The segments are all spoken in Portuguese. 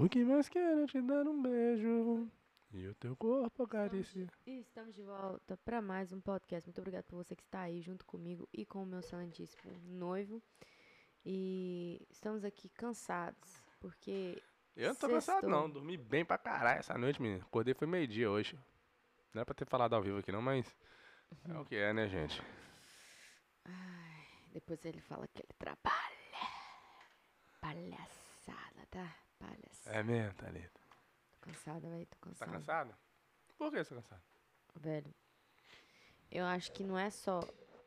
O que mais quero é te dar um beijo e o teu corpo acariciar. E estamos de volta para mais um podcast. Muito obrigada por você que está aí junto comigo e com o meu excelentíssimo noivo. E estamos aqui cansados, porque. Eu não tô cansado sextou. não, dormi bem pra caralho essa noite, menino. Acordei foi meio-dia hoje. Não é pra ter falado ao vivo aqui não, mas é o que é, né, gente? Depois ele fala que ele trabalha. Palhaçada, tá? Palhaçada. É mesmo, Thalita. Tô cansada, velho. Tô Tá cansada. cansado? Por que você tá cansado? Velho. Eu acho que não é só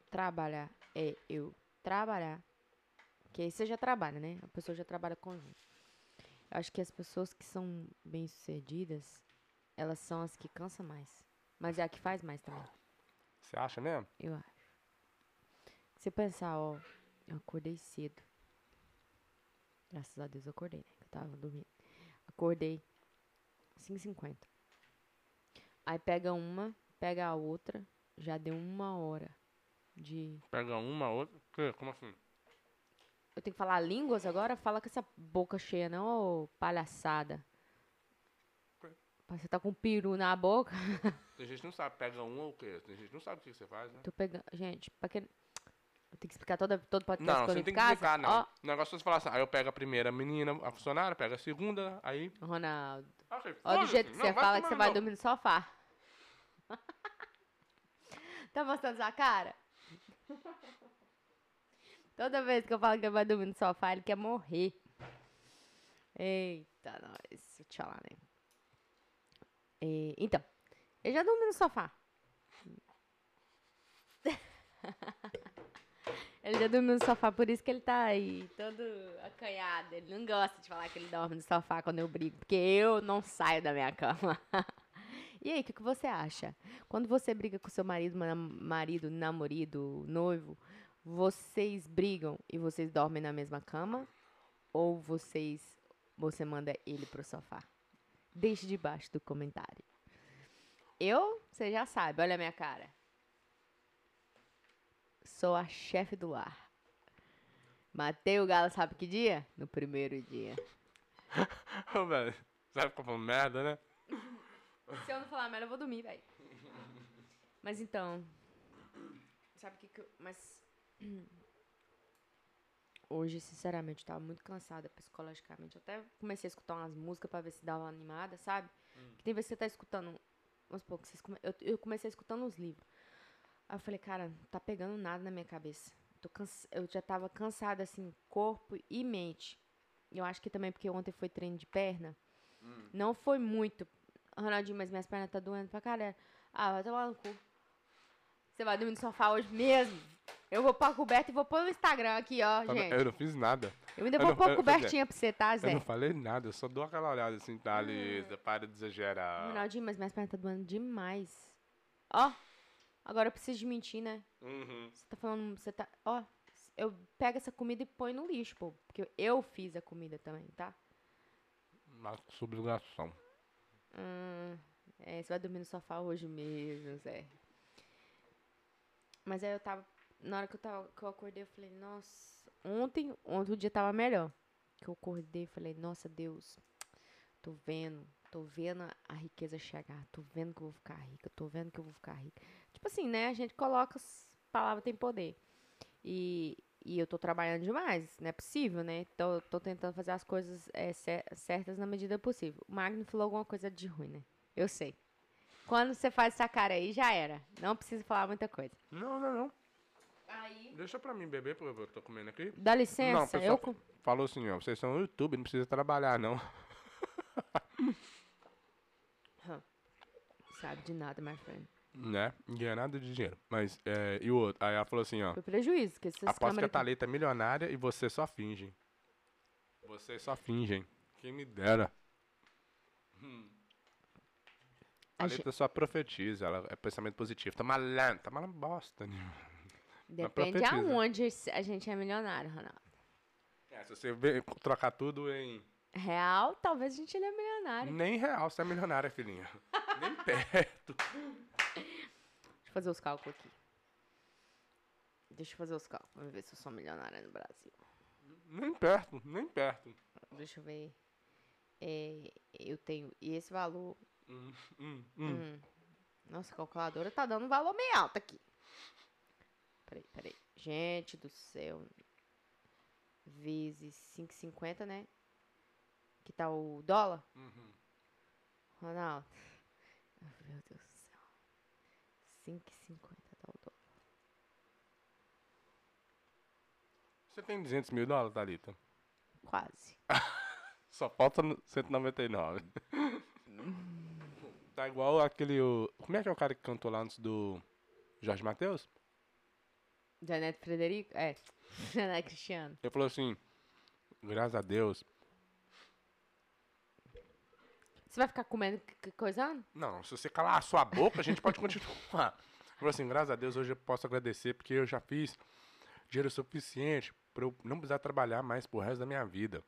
trabalhar, é eu trabalhar. Que aí você já trabalha, né? A pessoa já trabalha conjunto. Eu acho que as pessoas que são bem-sucedidas, elas são as que cansam mais. Mas é a que faz mais também. Você acha mesmo? Eu acho. Se você pensar, ó, eu acordei cedo. Graças a Deus eu acordei, né? Tava dormindo. Acordei 5h50. Aí pega uma, pega a outra, já deu uma hora de. Pega uma, outra. Que? Como assim? Eu tenho que falar línguas agora? Fala com essa boca cheia, não, ô palhaçada. Você tá com um peru na boca? Tem gente que não sabe, pega um ou o quê? Tem gente que não sabe o que você faz, né? Tô pegando. Gente, pra quem. Eu tenho que explicar toda, todo podcast Não, você eu não tem em que casa? explicar, não. Ó, O negócio é você falar assim, aí eu pego a primeira menina, a funcionária, pega a segunda, aí... Ronaldo. Ok, Ó, do foda-se. jeito que Não, você fala que você vai dormir no sofá. tá mostrando sua cara? Toda vez que eu falo que ele vai dormir no sofá, ele quer morrer. Eita, nós. Deixa eu te falar, né? É, então, ele já dormiu no sofá. ele já dormiu no sofá, por isso que ele tá aí, todo acanhado. Ele não gosta de falar que ele dorme no sofá quando eu brigo, porque eu não saio da minha cama. e aí, o que, que você acha? Quando você briga com seu marido, marido, namorado, noivo, vocês brigam e vocês dormem na mesma cama? Ou vocês, você manda ele pro sofá? Deixe debaixo do comentário. Eu, você já sabe, olha a minha cara. Sou a chefe do lar. Matei o galo, sabe que dia? No primeiro dia. Ô, velho, sabe ficar falando merda, né? Se eu não falar merda, eu vou dormir, velho. Mas então. Sabe o que, que eu. Mas. Hoje, sinceramente, eu tava muito cansada psicologicamente. Eu até comecei a escutar umas músicas pra ver se dava uma animada, sabe? Que tem vezes que você tá escutando. Vamos supor, que vocês come... eu, eu comecei escutando os livros. Aí eu falei, cara, não tá pegando nada na minha cabeça. Tô cansa... Eu já tava cansada, assim, corpo e mente. Eu acho que também porque ontem foi treino de perna. Não foi muito. Ronaldinho, mas minhas pernas tá doendo pra caralho. Ah, vai tomar no cu. Você vai dormir no sofá hoje mesmo? Eu vou pôr a coberta e vou pôr no Instagram aqui, ó, Tá- gente. Eu não fiz nada. Eu ainda eu vou não- pôr eu- cobertinha pra você, tá, Eu Zé? não falei nada, eu só dou aquela olhada assim, Thalita, para de exagerar. Ronaldinho, mas minhas pernas tá doendo demais. Ó, agora eu preciso de mentir, né? Uhum. Você tá falando, você tá, ó, eu pego essa comida e põe no lixo, pô, porque eu fiz a comida também, tá? Uma subjugação. Hum, é, você vai dormir no sofá hoje mesmo, Zé. Mas aí eu tava, na hora que eu, tava, que eu acordei, eu falei, nossa, ontem, ontem o dia tava melhor. Que eu acordei e falei, nossa, Deus, tô vendo, tô vendo a riqueza chegar, tô vendo que eu vou ficar rica, tô vendo que eu vou ficar rica. Tipo assim, né, a gente coloca, as palavras têm poder. E, e eu tô trabalhando demais, não é possível, né? Tô, tô tentando fazer as coisas é, cer- certas na medida possível. O Magno falou alguma coisa de ruim, né? Eu sei. Quando você faz essa cara aí, já era. Não precisa falar muita coisa. Não, não, não. Aí. Deixa pra mim beber, porque eu tô comendo aqui. Dá licença, Não, pessoal, eu. Falou assim, ó, vocês são no YouTube, não precisa trabalhar, não. Sabe de nada, my friend. Né? Não ganha nada de dinheiro. Mas, é, e o outro? Aí ela falou assim, ó. Foi prejuízo, que essas Aposto que a. Thalita é milionária e você só finge. Vocês só fingem. Quem me dera. A Thalita só profetiza, ela é pensamento positivo. Tá malando, tá malando bosta. nenhuma. Depende aonde a gente é milionário, Ronaldo. É, se você vê- trocar tudo em Real, talvez a gente não é milionário. nem real, você é milionária, filhinha. nem perto. Eu fazer os cálculos aqui. Deixa eu fazer os cálculos. Vamos ver se eu sou milionária no Brasil. Nem perto, nem perto. Deixa eu ver. é, eu tenho esse valor. Hum, hum, hum. Hum. Nossa, a calculadora tá dando um valor meio alto aqui. Peraí, peraí. Gente do céu. Vezes 5,50, né? Que tá o dólar. Uhum. Ronaldo. Meu Deus. 5,50 tá o dólar. Você tem 200 mil dólares, Thalita? Quase. Só falta no 199. tá igual aquele. O... Como é que é o cara que cantou lá antes do Jorge Matheus? Janete Frederico? É. Janete Cristiano. Ele falou assim: graças a Deus. Você vai ficar comendo, coisando? Não, se você calar a sua boca, a gente pode continuar. Falou assim: graças a Deus hoje eu posso agradecer porque eu já fiz dinheiro suficiente pra eu não precisar trabalhar mais pro resto da minha vida.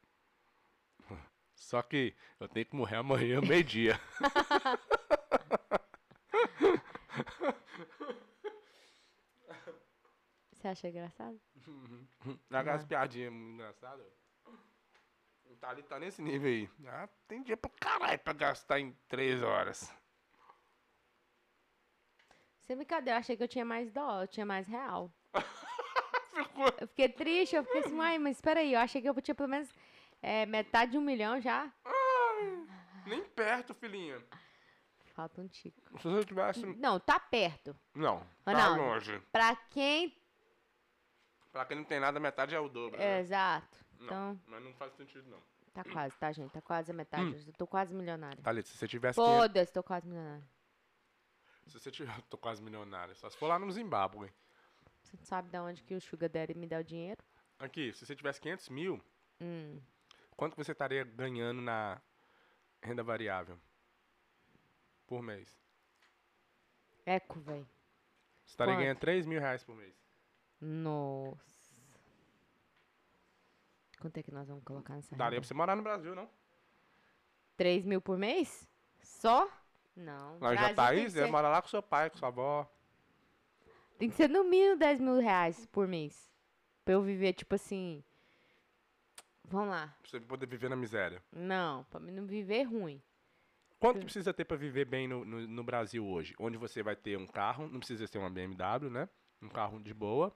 Só que eu tenho que morrer amanhã, meio-dia. Você acha engraçado? Aquelas piadinhas muito engraçadas. O Thalita tá nesse nível aí. Ah, tem dia pra caralho pra gastar em três horas. Sem brincadeira, eu achei que eu tinha mais dólar, eu tinha mais real. Ficou. Eu fiquei triste, eu fiquei assim, mãe, mas espera aí, eu achei que eu tinha pelo menos é, metade de um milhão já. Nem perto, filhinha. Falta um tico. Se você tivesse. Não, tá perto. Não, tá Ronaldo. longe. Pra quem. Pra quem não tem nada, metade é o dobro. É, né? exato. Não, Então, mas não faz sentido, não. tá quase, tá, gente? Tá quase a metade. Hum. Eu tô quase milionária. Thalita, se você tivesse. 500 Foda-se, tô quase milionária. Se você tiver. Tô quase milionário. Só se for lá no Zimbábue. Você não sabe de onde que o Sugar Daddy me dá o dinheiro? Aqui, se você tivesse 500 mil, Hum. quanto que você estaria ganhando na renda variável? Por mês. Eco, velho. Você estaria Quanto? ganhando 3 mil reais por mês. Nossa. Quanto é que nós vamos colocar nessa Daria renda? pra você morar no Brasil, não? 3 mil por mês? Só? Não. Brasil Jataí, tem que você ser- mora lá com seu pai, com sua avó. Tem que ser no mínimo 10 mil reais por mês. Pra eu viver, tipo assim. Vamos lá. Pra você poder viver na miséria. Não, pra mim não viver ruim. Quanto que precisa ter pra viver bem no, no, no Brasil hoje? Onde você vai ter um carro, não precisa ser uma BMW, né? Um carro de boa.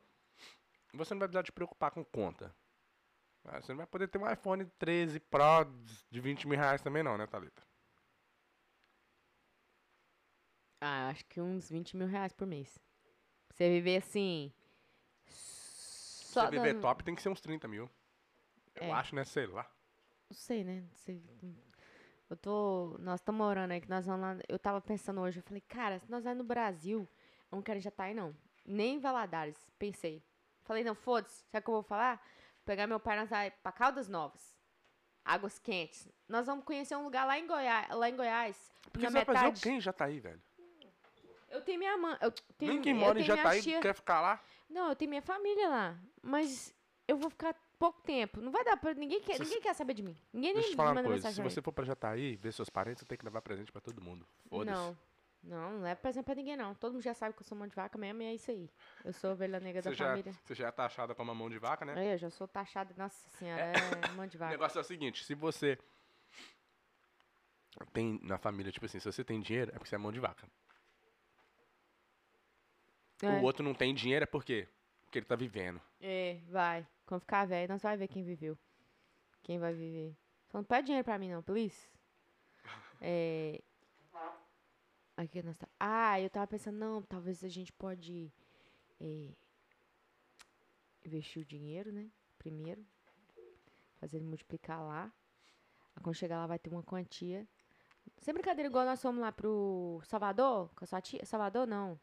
Você não vai precisar te preocupar com conta. Ah, Você não vai poder ter um iPhone 13 Pro de 20 mil reais também não, né, Thalita? Ah, acho que uns 20 mil reais por mês. Pra você viver assim. Se Só você viver dando- top, tem que ser uns 30 mil. Eu É. acho, né? Sei lá. Não sei, né? Sei. Eu tô. Nós estamos morando aí, que nós vamos lá. Eu tava pensando hoje, eu falei, cara, se nós vamos no Brasil, eu não quero já tá aí, não. Nem em Valadares. Pensei. Falei, não, foda-se. Sabe o que eu vou falar? Pegar meu pai, nós vai pra Caldas Novas. Águas quentes. Nós vamos conhecer um lugar lá em Goiás. Lá em Goiás Porque na você vai fazer o metade. quê em Jataí, velho? Eu tenho minha mãe. Eu tenho, Nem quem mora em Jataí tia- quer ficar lá. Não, eu tenho minha família lá. Mas eu vou ficar pouco tempo. Não vai dar pra. Ninguém quer, Se- ninguém quer saber de mim. Ninguém Deixa nem te falar uma manda coisa. mensagem Se você for pra Jataí, ver seus parentes, você tem que levar presente pra todo mundo. Foda-se. Não. Não, não é presente pra ninguém, não. Todo mundo já sabe que eu sou mão de vaca mesmo e é isso aí. Eu sou ovelha negra Você da já, família. você já é taxada como uma mão de vaca, né? Aí, eu já sou taxada, nossa senhora, é mão de O vaca. negócio é o seguinte, se você tem na família, tipo assim, se você tem dinheiro, é porque você é mão de vaca. É, O outro não tem dinheiro é porque, porque ele tá vivendo. é, vai. Quando ficar velho, nós vai ver quem viveu. Quem vai viver. Só não pede dinheiro pra mim, não, please. É... Aqui nós tá... Ah, eu tava pensando, não, talvez a gente pode é, investir o dinheiro, né? Primeiro. Fazer ele multiplicar lá. Quando chegar lá vai ter uma quantia. Sem brincadeira, igual nós fomos lá pro Salvador, com a sua tia. Salvador, não.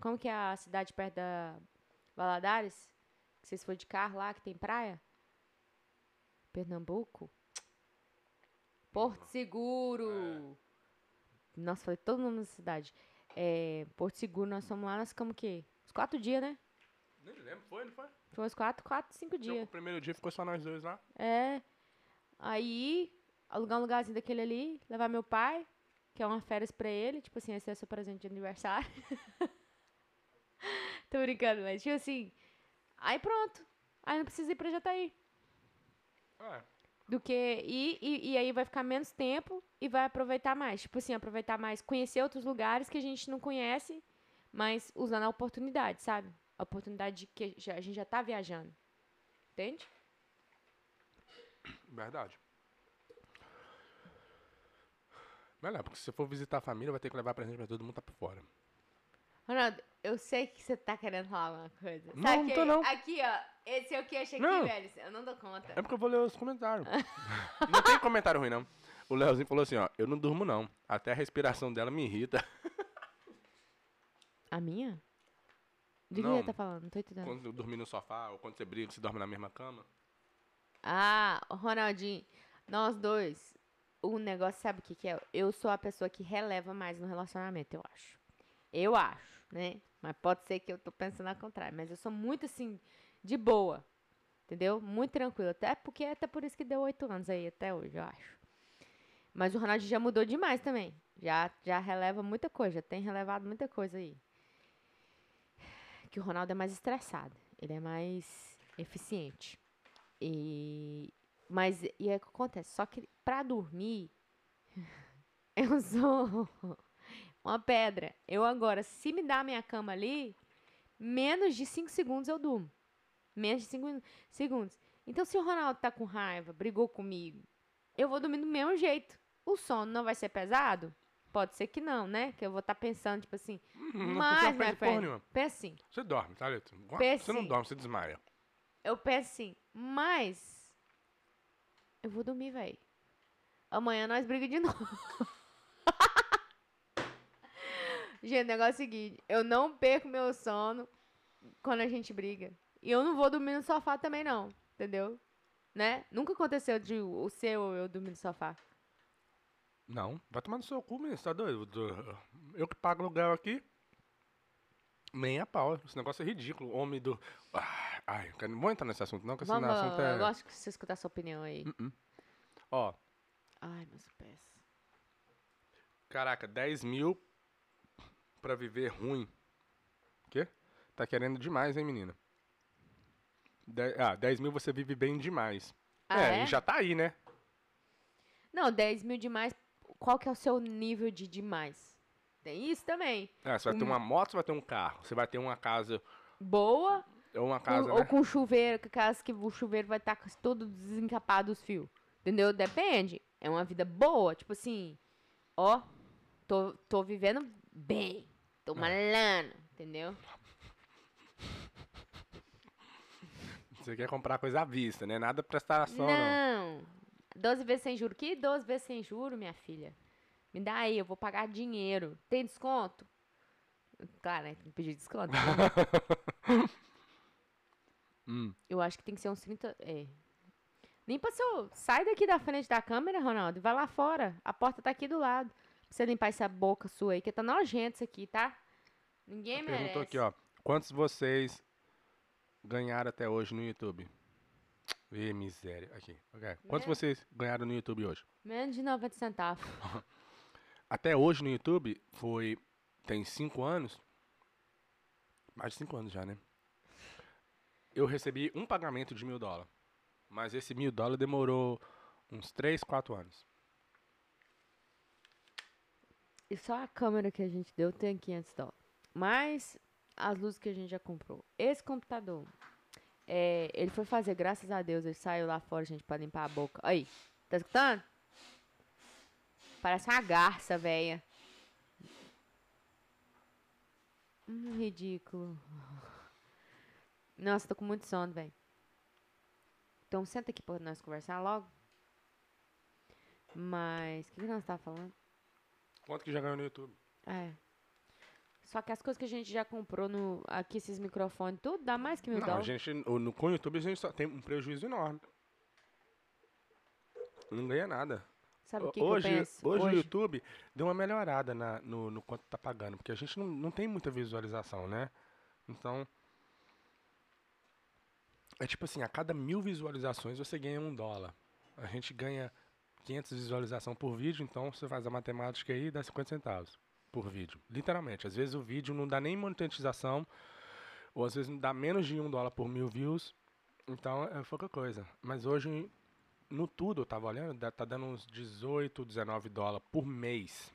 Como que é a cidade perto da Valadares? Que vocês foram de carro lá, que tem praia? Pernambuco? Porto Seguro! Nossa, falei todo o nome da cidade. É, Porto Seguro, nós fomos lá, nós ficamos o quê? Uns quatro dias, né? Nem lembro, foi, não foi? Foi uns quatro, quatro, cinco O dias. primeiro dia ficou só nós dois lá. É. Aí, alugar um lugarzinho daquele ali, levar meu pai, que é uma férias pra ele, tipo assim, esse é seu presente de aniversário. Tô brincando, mas tipo assim. Aí pronto. Aí não precisa ir pra Jataí. É. do que. E, e, e aí vai ficar menos tempo e vai aproveitar mais. Tipo assim, aproveitar mais, conhecer outros lugares que a gente não conhece, mas usando a oportunidade, sabe? A oportunidade de que a gente já tá viajando. Entende? Verdade. Melhor, porque se você for visitar a família, vai ter que levar presente pra todo mundo tá por fora. Ronaldo, eu sei que você tá querendo falar alguma coisa. Não, Sabe não que- tô, não. Aqui, ó. Esse é o que achei aqui, Não. velho. Eu não dou conta. É porque eu vou ler os comentários. não tem comentário ruim, não. O Leozinho falou assim, ó, eu não durmo não. Até a respiração dela me irrita. A minha? De que Não. ele tá falando? Não tô entendendo. Quando eu dormir no sofá, ou quando você briga, você dorme na mesma cama. Ah, Ronaldinho, nós dois, o negócio, sabe o que, que é? Eu sou a pessoa que releva mais no relacionamento, eu acho. Eu acho, né? Mas pode ser que eu tô pensando ao contrário. Mas eu sou muito assim, de boa. Entendeu? Muito tranquilo. Até porque até por isso que deu oito anos aí até hoje, eu acho. Mas o Ronaldinho já mudou demais também. Já, já releva muita coisa, já tem relevado muita coisa aí. Que o Ronaldo é mais estressado. Ele é mais eficiente. E mas e aí o que acontece? Só que pra dormir eu sou uma pedra. Eu agora, se me dá a minha cama ali, menos de 5 segundos eu durmo. Menos de 5 segundos. Então se o Ronaldo tá com raiva, brigou comigo, eu vou dormir do mesmo jeito. O sono não vai ser pesado? Pode ser que não, né? Que eu vou estar pensando, tipo assim, Hum, mas, não minha porra friend, nenhuma. pensa assim, Você dorme, tá, Leto? Você não dorme, você desmaia. eu penso assim, mas eu vou dormir, velho. Amanhã nós brigamos de novo. Gente, o negócio é o seguinte, eu não perco meu sono quando a gente briga. E eu não vou dormir no sofá também não, entendeu? Né? Nunca aconteceu de o seu ou eu dormir no sofá. Não, vai tomar no seu cu, menino, você tá doido? Do- Eu que pago aluguel aqui, nem a pau. Esse negócio é ridículo. Homem do... Ah, Ai, eu não vou entrar nesse assunto não, porque esse assunto eu é... gosto que você escutar sua opinião aí. Uh-uh. Ó, Ai, meus pés. caraca, 10 mil pra viver ruim. Quê? Tá querendo demais, hein, menina? De- Ah, 10 mil você vive bem demais. Ah, é, é? e já tá aí, né? Não, 10 mil demais. Qual que é o seu nível de demais? Tem isso também. Ah, você vai ter Hum. uma moto, você vai ter um carro. Você vai ter uma casa... Boa Ou uma com- casa, ou né? com chuveiro, que caso que o chuveiro vai estar todo desencapado os fios. Entendeu? Depende. É uma vida boa, tipo assim, ó, tô, tô vivendo bem. Tô malando, entendeu? Você quer comprar coisa à vista, né? Nada prestação, não. Não. 12 vezes sem juro. Que 12 vezes sem juro, minha filha? Me dá aí, eu vou pagar dinheiro. Tem desconto? Claro, né? Tem que pedir desconto. Hum. Eu acho que tem que ser uns 30. É. Limpa seu. Sai daqui da frente da câmera, Ronaldo. e Vai lá fora. A porta tá aqui do lado. Você limpar essa boca sua aí, que tá nojento isso aqui, tá? Ninguém merece. Perguntou aqui, ó. Quantos vocês ganharam até hoje no YouTube? Ih, miséria. Aqui. ok. Quantos Meu. vocês ganharam no YouTube hoje? Menos de 90 centavos. Até hoje no YouTube foi. Tem cinco anos. Mais de cinco anos já, né? Eu recebi um pagamento de mil dólares. Mas esse mil dólares demorou uns três, quatro anos. E só a câmera que a gente deu tem 500 dólares. Mais as luzes que a gente já comprou. Esse computador, é, ele foi fazer, graças a Deus, ele saiu lá fora, gente, pra limpar a boca. Aí, tá escutando? Parece uma garça, velha. Hum, ridículo. Nossa, tô com muito sono, velho. Então, senta aqui pra nós conversar logo. Mas, o que, que nós tava falando? Quanto que já ganhou no YouTube? É. Só que as coisas que a gente já comprou no. Aqui, esses microfones, tudo dá mais que mil Não, a dólares. gente, o- no, com o YouTube a gente só tem um prejuízo enorme. Não ganha nada. Sabe o que, hoje, que eu penso? hoje, o YouTube deu uma melhorada na- no, no quanto tá pagando, porque a gente não, não tem muita visualização, né? Então. É tipo assim, a cada mil visualizações você ganha um dólar. A gente ganha 500 visualizações por vídeo, então você faz a matemática aí e dá 50 centavos por vídeo. Literalmente. Às vezes o vídeo não dá nem monetização, ou às vezes dá menos de um dólar por mil views. Então é pouca coisa. Mas hoje no tudo, eu tava olhando, tá dando uns 18, 19 dólares por mês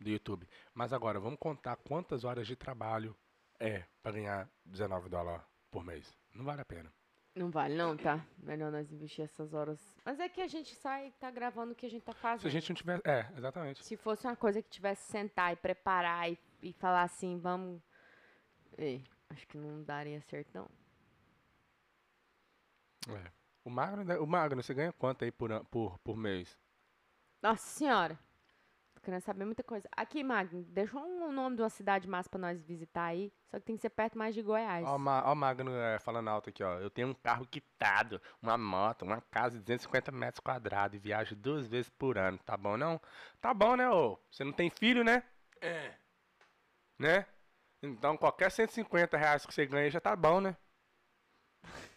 do YouTube. Mas agora, vamos contar quantas horas de trabalho é pra ganhar 19 dólares por mês. Não vale a pena. Não vale não, tá? Melhor nós investir essas horas. Mas é que a gente sai e tá gravando o que a gente tá fazendo. Se a gente não tiver. É, exatamente. Se fosse uma coisa que tivesse sentar e preparar e, e falar assim, vamos. Ei, acho que não daria certo, não. É. O Magno, o Magno, você ganha quanto aí por, por, por mês? Nossa senhora! Querendo saber muita coisa. Aqui, Magno, deixa um nome de uma cidade massa pra nós visitar aí. Só que tem que ser perto mais de Goiás. Ó, o Ma- ó o Magno é, falando alto aqui, ó. Eu tenho um carro quitado, uma moto, uma casa de 250 metros quadrados e viajo duas vezes por ano. Tá bom, não? Tá bom, né, ô? Você não tem filho, né? É. Né? Então, qualquer 150 reais que você ganha já tá bom, né?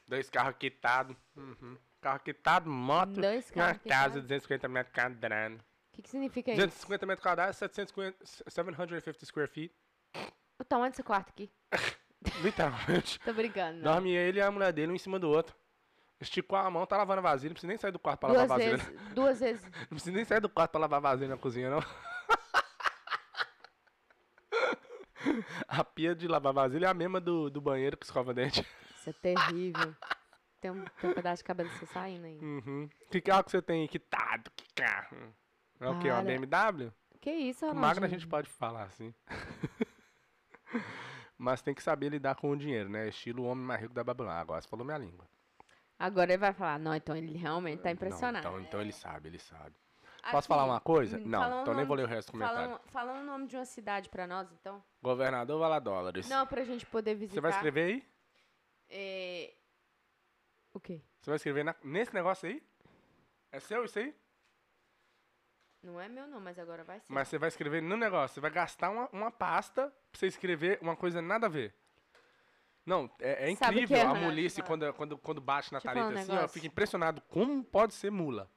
Dois carros quitados. Uhum. Carro quitado, moto Dois e uma casa de 250 metros quadrados. O que, que significa isso? 250 metros quadrados, 750, 750 square feet. O tamanho desse quarto aqui. Literalmente. Tô brincando. não. Dorme ele e a mulher dele um em cima do outro. Esticou a mão, tá lavando a vasilha. Não precisa nem sair do quarto pra Duas lavar a vasilha. vezes, duas vezes. Não precisa nem sair do quarto pra lavar a vasilha na cozinha, não. A pia de lavar vasilha é a mesma do, do banheiro que escova dente. Isso é terrível. Tem um, tem um pedaço de cabelo você saindo aí. Uhum. Que carro que você tem quitado? Que carro? É o quê? Uma. BMW? Que isso, Ronaldinho? Magno a gente pode falar assim. Mas tem que saber lidar com o dinheiro, né? Estilo o homem mais rico da Babilônia. Agora você falou minha língua. Agora ele vai falar, não, então ele realmente tá Não, impressionado. então, então ele sabe, ele sabe. Aqui, Posso falar uma coisa? hum, Não, então nem vou ler o resto do comentário. Falando, falando o nome de uma cidade pra nós, então. Governador Valadólares. Não, pra gente poder visitar. Você vai escrever aí? é, O quê? Você vai escrever na- nesse negócio aí? É seu isso aí? Não é meu não, mas agora vai ser. Mas você vai escrever no negócio. Você vai gastar uma, uma pasta pra você escrever uma coisa nada a ver. Não, é, é Sabe incrível que é, a Ronaldo? mulice Deixa eu quando, quando, quando bate na Deixa eu falar Thalita um assim, ó, eu negócio. fico impressionado. Como pode ser mula?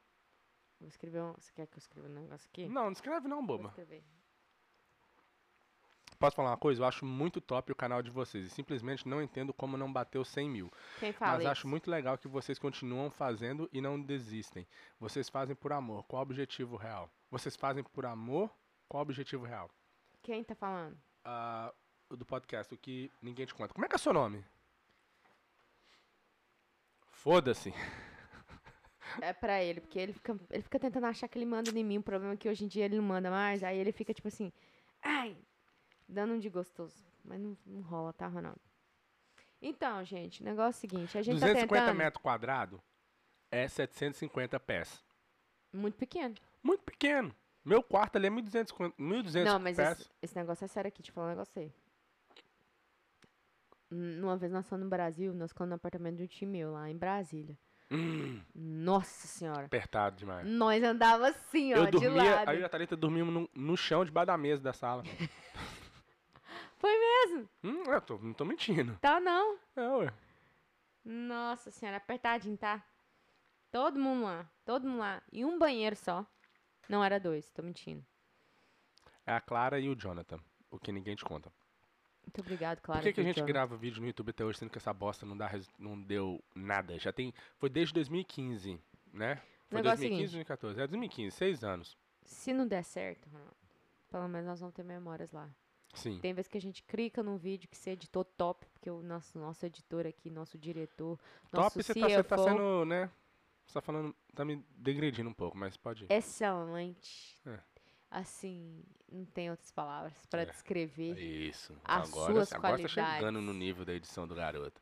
Vou escrever um... Você quer que eu escreva um negócio aqui? Não, não escreve não, Vou boba. escrever. Posso falar uma coisa? Eu acho muito top o canal de vocês. E simplesmente não entendo como não bateu 100 mil. Quem fala Mas isso? acho muito legal que vocês continuam fazendo e não desistem. Vocês fazem por amor. Qual o objetivo real? Vocês fazem por amor. Qual o objetivo real? Quem tá falando? O do podcast, o que ninguém te conta. Como é que é seu nome? Foda-se. É pra ele, porque ele fica, ele fica tentando achar que ele manda em mim. O problema é que hoje em dia ele não manda mais. Aí ele fica tipo assim, ai, dando um de gostoso. Mas não, não rola, tá, Ronaldo? Então, gente, o negócio é o seguinte: a gente 250 tá tentando. metros quadrados é 750 pés. Muito pequeno. Muito pequeno. Meu quarto ali é 1.200 1.200 Não, mas esse, esse negócio é sério aqui, eu falar um negócio aí. Uma vez nós fomos no Brasil, nós ficamos no apartamento de um time meu lá em Brasília. Hum, Nossa senhora. apertado demais. Nós andava assim, ó, Eu de dormia, lado. aí a Thalita dormimos no, no chão debaixo da mesa da sala. Foi mesmo? hum, eu tô, não tô mentindo. Tá não. É, ué. Nossa senhora, apertadinho, tá? Todo mundo lá, todo mundo lá. E um banheiro só. Não era dois, tô mentindo. É a Clara e o Jonathan. O que ninguém te conta. Muito obrigado, Clara. Por que, que a gente Jonathan? grava vídeo no YouTube até hoje, sendo que essa bosta não, dá, não deu nada? Já tem. Foi desde 2015, né? Foi Negócio 2015 é o seguinte. 2014. É 2015, seis anos. Se não der certo, Ronaldo, pelo menos nós vamos ter memórias lá. Sim. Tem vezes que a gente clica num vídeo que você editou top, porque o nosso, nosso editor aqui, nosso diretor, nosso Top, você CFO, tá, você tá sendo, né? Você tá falando. Tá me degredindo um pouco, mas pode ir. excelente. É. Assim, não tem outras palavras pra É. descrever. Isso. as agora suas agora você tá chegando qualidades. no nível da edição do garoto.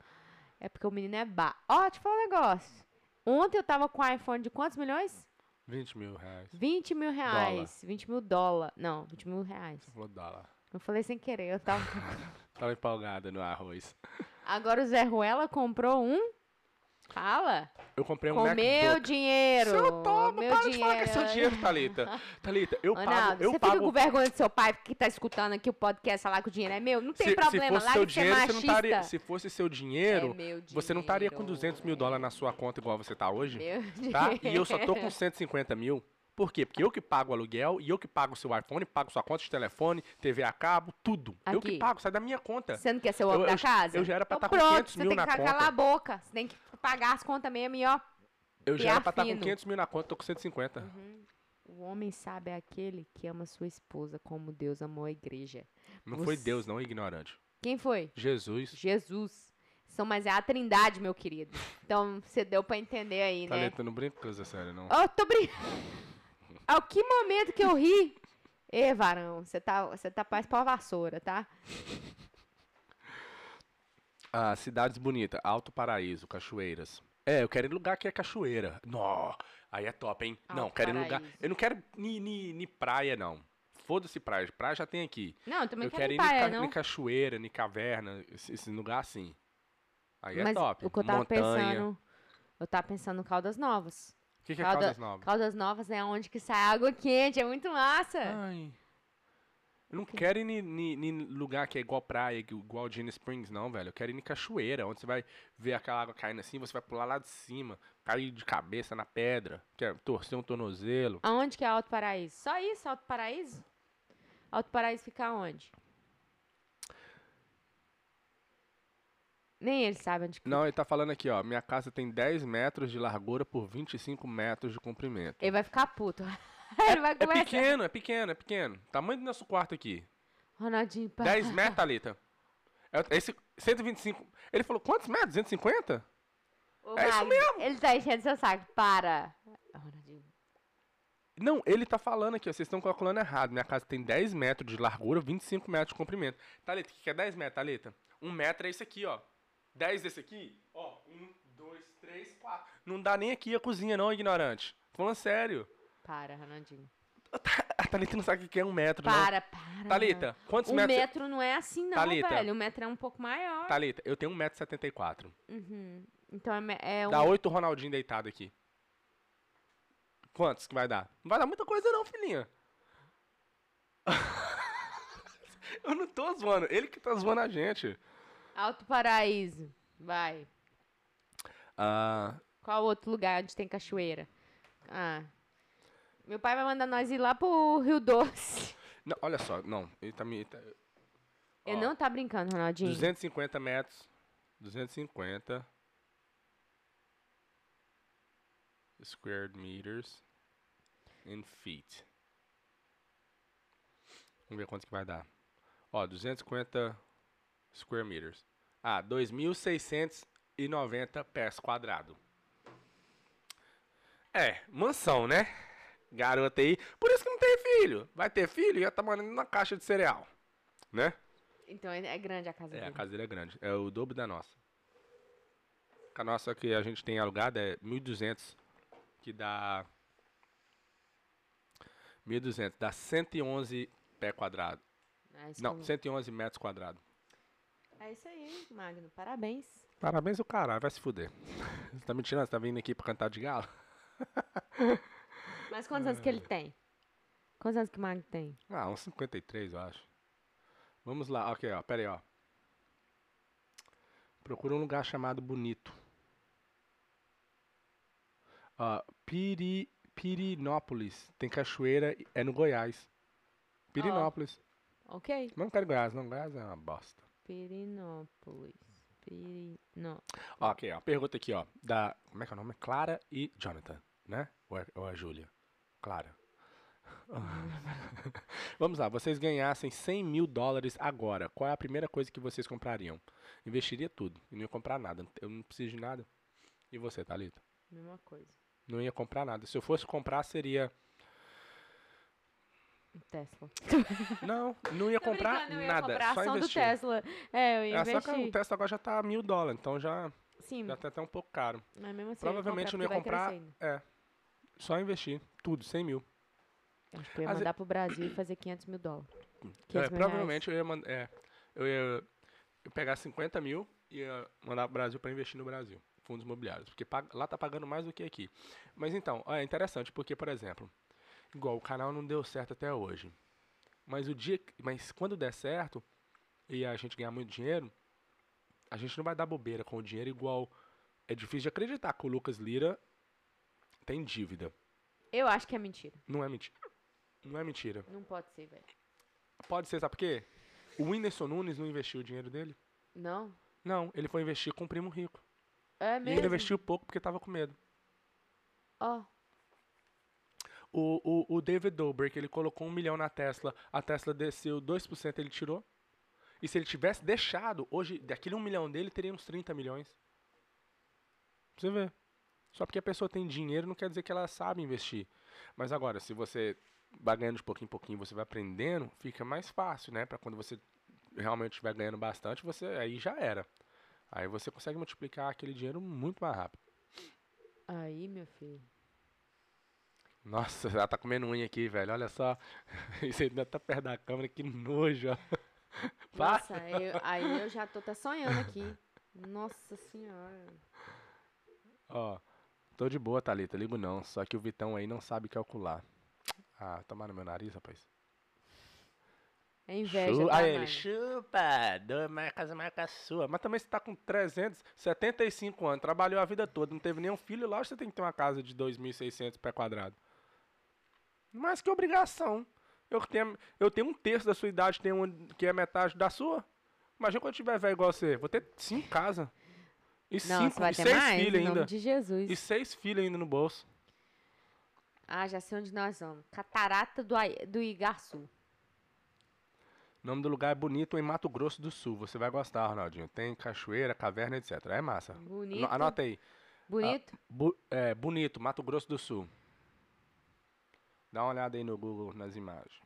É porque o menino é ba. Ó, deixa eu falar um negócio. Ontem eu tava com um iPhone de quantos milhões? 20 mil reais. 20 mil reais. 20 mil dólar. Não, 20 mil reais. Você falou dólar. Eu falei sem querer, eu tava. Tava empolgada no arroz. Agora o Zé Ruela comprou um. Fala. Eu comprei um com MacBook. meu dinheiro. Seu toma, meu para de falar que é seu dinheiro, Thalita. Thalita, eu Ronaldo, pago, eu você pago. fica com vergonha do seu pai que tá escutando aqui o podcast falar que o dinheiro é meu? Não tem se, problema, se seu de ser dinheiro, você não estaria, se fosse seu dinheiro, É meu você não estaria com dinheiro, 200 mil é. dólares na sua conta igual você tá hoje, Meu tá? E eu só tô dinheiro. com 150 mil. Por quê? Porque eu que pago o aluguel e eu que pago o seu iPhone, pago sua conta de telefone, TV a cabo, tudo. Eu que Aqui. pago, sai da minha conta. Você não quer ser o homem da eu- casa? eu já era pra Então tá com pronto, 500 você mil tem na que conta. calar a boca. Você tem que pagar as contas mesmo e ó. Eu já era pra estar com afino. 500 mil na conta, tô com 150. Uhum. O homem sábio é aquele que ama sua esposa como Deus amou a igreja. Não foi Você- Deus, não, ignorante. Quem foi? Jesus. Jesus. São, mas é a trindade, meu querido. Então, você deu pra entender aí, né? Thalita, não brinca com essa série, não. Ó, tô brincando. Ao que momento que eu ri? Ê, varão, você tá, você tá mais pra vassoura, tá? Ah, cidades bonitas. Alto Paraíso, Cachoeiras. É, eu quero ir em lugar que é cachoeira. Nó, aí é top, hein? não, Alto quero ir em lugar... Eu não quero ni, ni, ni praia, não. Foda-se praia. Praia já tem aqui. Não, eu também eu quero quero ir em praia, ca- não. em cachoeira, em caverna, esse, esse lugar assim. Aí é Mas top. o que eu tava Montanha. pensando... Eu tava pensando em Caldas Novas. O que, que é Calda- Caldas Novas? Caldas Novas é onde que sai água quente, é muito massa. Ai. Eu não quero ir em lugar que é igual praia, igual Gin Springs, não, velho. Eu quero ir em cachoeira, onde você vai ver aquela água caindo assim, você vai pular lá de cima, cair de cabeça na pedra, quer torcer um tornozelo. Aonde que é Alto Paraíso? Só isso, Alto Paraíso? Alto Paraíso fica onde? Nem ele sabe onde que Não, ele tá falando aqui, ó. Minha casa tem 10 metros de largura por 25 metros de comprimento. Ele vai ficar puto. ele vai É começar. pequeno, é pequeno, é pequeno. Tamanho do nosso quarto aqui. Ronaldinho, pá. 10 metros, Thalita. É- Esse 125. Ele falou, quantos metros? 250? Ô, É isso Magno, Ele tá enchendo seu saco. Para. Ronaldinho. Não, ele tá falando aqui, ó, vocês estão calculando errado. Minha casa tem 10 metros de largura, 25 metros de comprimento. Thalita, o que que é 10 metros, Thalita? Um metro é isso aqui, ó. 10 desse aqui, ó. Um, dois, três, quatro. Não dá nem aqui a cozinha, não, ignorante. Tô falando sério. Para, Ronaldinho. A Thalita não sabe o que é um metro, Para, para. não. Thalita, quantos metros... metro não é assim, não, Thalita. velho. Um metro é um pouco maior. Thalita, eu tenho 1,74m. Uhum. Então é, é um. Dá 8 Ronaldinho deitado aqui. Quantos que vai dar? Não vai dar muita coisa não, filhinha. eu não tô zoando. Ele que tá zoando a gente. Alto Paraíso. Vai. Ah, Qual outro lugar onde tem cachoeira? Ah. Meu pai vai mandar nós ir lá pro Rio Doce. não, olha só. Não, ele tá me... Tá, Ele Ó, não tá brincando, Ronaldinho. 250 metros. 250 square meters in feet. Vamos ver quanto que vai dar. Ó, 250 square meters. Ah, 2.690 pés quadrado. É, mansão, né? Garota aí. Por isso que não tem filho. Vai ter filho e já tá morando na caixa de cereal. Né? Então é é grande a casa É, a dele. casa dele é grande. É o dobro da nossa. A nossa que a gente tem alugada é 1.200, que dá... 1.200, dá 111 pé quadrado. Isso, Não, que- 111 metros quadrados. É isso aí, Magno. Parabéns. Parabéns o caralho, vai se fuder. Você tá me tirando? Você tá vindo aqui pra cantar de galo? Mas quantos anos que É. ele tem? Quantos anos que o Magno tem? Ah, uns 53, eu acho. Vamos lá, ok, ó, pera aí, ó. Procura um lugar chamado Bonito. Ó, Piri, Pirinópolis. Tem cachoeira, é no Goiás. Pirinópolis. Ok. Mas não quero Goiás, não. Goiás é uma bosta. Pirinópolis. Pirino... Ó, ok, ó. Pergunta aqui, ó. Da. Como é que é o nome? Clara e Jonathan, né? Ou é, ou é Júlia? Clara. Vamos lá, vocês ganhassem 100 mil dólares agora. Qual é a primeira coisa que vocês comprariam? Investiria tudo. Não ia comprar nada. Eu não preciso de nada. E você, Thalita? Mesma coisa. Não ia comprar nada. Se eu fosse comprar, seria. Tesla. Não, não ia Tô comprar eu ia nada. comprar só ação do investir. Tesla. É, eu ia É, só que investir. o Tesla agora já tá mil dólares, então já, Sim, já tá até um pouco caro. mas mesmo assim Provavelmente eu não ia comprar. crescendo. É. Só investir. Tudo, 100 mil. Acho que eu ia Às ve- mandar pro Brasil e fazer 500 mil dólares. 500 É, mil provavelmente eu ia mandar. É, eu ia eu pegar 50 mil e ia mandar pro Brasil para investir no Brasil. Fundos imobiliários. Porque lá tá pagando mais do que aqui. Mas então, é interessante, porque, por exemplo, igual o canal não deu certo até hoje. Mas o dia. Mas quando der certo e a gente ganhar muito dinheiro, a gente não vai dar bobeira com o dinheiro igual. É difícil de acreditar que o Lucas Lira tem dívida. Eu acho que é mentira. Não é mentira. Não é mentira. Não pode ser, velho. Pode ser, sabe por quê? O Whindersson Nunes não investiu o dinheiro dele? Não? Não, ele foi investir com o primo rico. É E mesmo? ele investiu pouco porque tava com medo. Ó, O, o, o David Dobrik, ele colocou um milhão na Tesla, a Tesla desceu 2%, ele tirou. E se ele tivesse deixado, hoje, daquele um milhão dele, teria uns 30 milhões. Você ver. Só porque a pessoa tem dinheiro não quer dizer que ela sabe investir. Mas agora, se você vai ganhando de pouquinho em pouquinho, você vai aprendendo, fica mais fácil, né? Pra quando você realmente estiver ganhando bastante, você aí já era. Aí você consegue multiplicar aquele dinheiro muito mais rápido. aí, meu filho. Nossa, ela tá comendo unha aqui, velho. Olha só. Isso ainda tá perto da câmera, que nojo. Nossa, eu- aí eu já tô até sonhando aqui. Nossa senhora. Ó, tô de boa, Thalita, ligo não. Só que o Vitão aí não sabe calcular. Ah, tomar no meu nariz, rapaz. É inveja, Chu- tá, Aí ele, chupa, duas marcas, marca sua. Mas também você tá com 375 anos, trabalhou a vida toda, não teve nenhum filho, lógico que você tem que ter uma casa de 2.600 pé quadrado. Mas que obrigação. Eu tenho, eu tenho um terço da sua idade, tenho um que é metade da sua. Imagina quando eu tiver velho igual você. Vou ter cinco casas. E Não, cinco, e seis mais, filhos ainda. de Jesus. E seis filhos ainda no bolso. Ah, já sei onde nós vamos. Catarata do, do Igaçu. O nome do lugar é bonito em Mato Grosso do Sul. Você vai gostar, Ronaldinho. Tem cachoeira, caverna, etc. É massa. Bonito. Ano- Anota aí. Bonito. Bu- é, bonito, Mato Grosso do Sul. Dá uma olhada aí no Google nas imagens.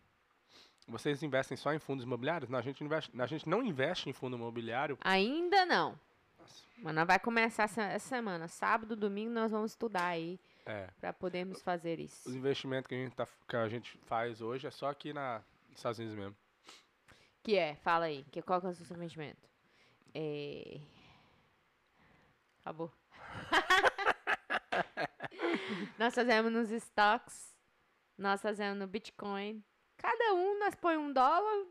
Vocês investem só em fundos imobiliários? Não, a gente, investe, a gente não investe em fundo imobiliário. Ainda não. Mas nós vai começar essa, semana. Sábado, domingo, nós vamos estudar aí É, pra podermos fazer isso. os investimentos que a gente, tá, que a gente faz hoje é só aqui na, nos Estados Unidos mesmo. Que é? Fala aí. Que, qual que é o seu investimento? É... Acabou. nós fazemos nos estoques. Nós fazemos no Bitcoin. Cada um nós põe um dólar.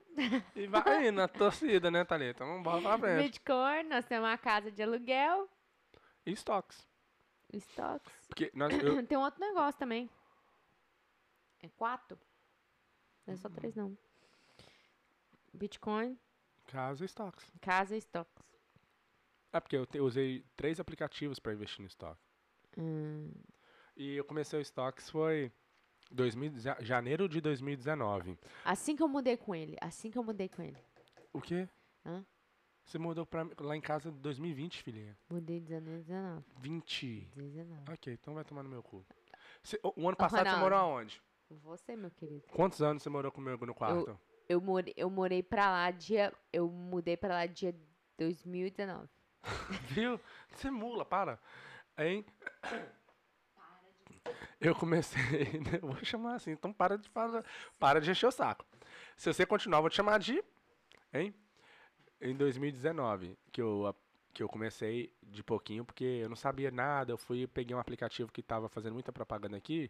E vai aí na torcida, né, Thalita? Vamos embora pra frente. Bitcoin, nós temos uma casa de aluguel. E estoques. Estoques. Porque nós, eu, Tem um outro negócio também. É quatro? Não é só três, não. Bitcoin, casa e estoques. casa e estoques. É porque eu te- usei três aplicativos para investir no estoque. Hum, E eu comecei o estoques foi 2000, ja- janeiro de 2019. assim que eu mudei com ele. Assim que eu mudei com ele. O quê? Hã? Você mudou pra, lá em casa em 2020, filhinha. Mudei 19, 19. 20. 19. Ok, então vai tomar no meu cu. Você- o, o ano passado você Ronaldo. morou aonde? Você, meu querido. Quantos anos você morou comigo no quarto? Eu morei, eu morei pra lá dia. Eu mudei pra lá dia 2019. Viu? Você mula, para. Hein? Eu comecei. né? Vou chamar assim, então para de falar. Para de encher o saco. Se você continuar, eu vou te chamar de. Hein? Em 2019, que eu, que eu comecei de pouquinho, porque eu não sabia nada. Eu fui peguei um aplicativo que estava fazendo muita propaganda aqui.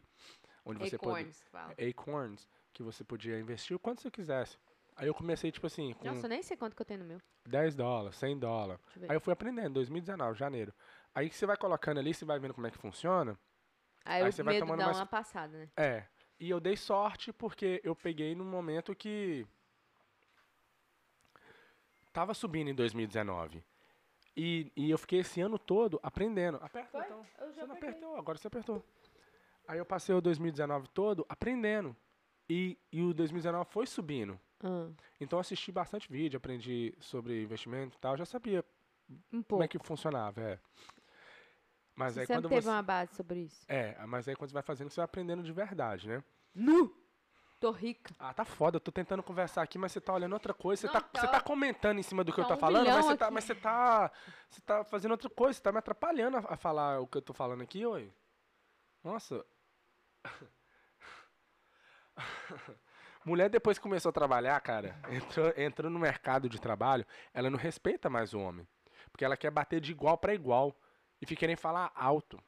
Onde você pode. Acorns, fala. Acorns, que você podia investir o quanto você quisesse. Aí eu comecei, tipo assim, com Nossa, eu nem sei quanto que eu tenho no meu. 10 dólares, 100 dólares. Eu. Aí eu fui aprendendo, 2019, janeiro. Aí você vai colocando ali, você vai vendo como é que funciona. Aí, aí você vai tomando dá mais- uma passada, né? É. E eu dei sorte porque eu peguei num momento que tava subindo em 2019. E, e eu fiquei esse ano todo aprendendo. Aperta Foi? então. Eu Você não apertou, agora você apertou. Aí eu passei o 2019 todo aprendendo. E, e o 2019 foi subindo. Ah, Então eu assisti bastante vídeo, aprendi sobre investimento e tal. Já sabia um como é que funcionava, é. Mas Você aí sempre quando teve você. uma base sobre isso. É, mas aí quando você vai fazendo, você vai aprendendo de verdade, né? Nu! Tô rica. Ah, tá foda, eu tô tentando conversar aqui, mas você tá olhando outra coisa. Você, Não, tá, tá. você tá comentando em cima do que eu Tá tô um falando, mas você, tá, mas você tá. Você tá fazendo outra coisa, você tá me atrapalhando a, a falar o que eu tô falando aqui, oi. Nossa. Mulher, depois que começou a trabalhar, cara, entrou, entrou no mercado de trabalho, ela não respeita mais o homem. Porque ela quer bater de igual para igual. E querendo falar alto.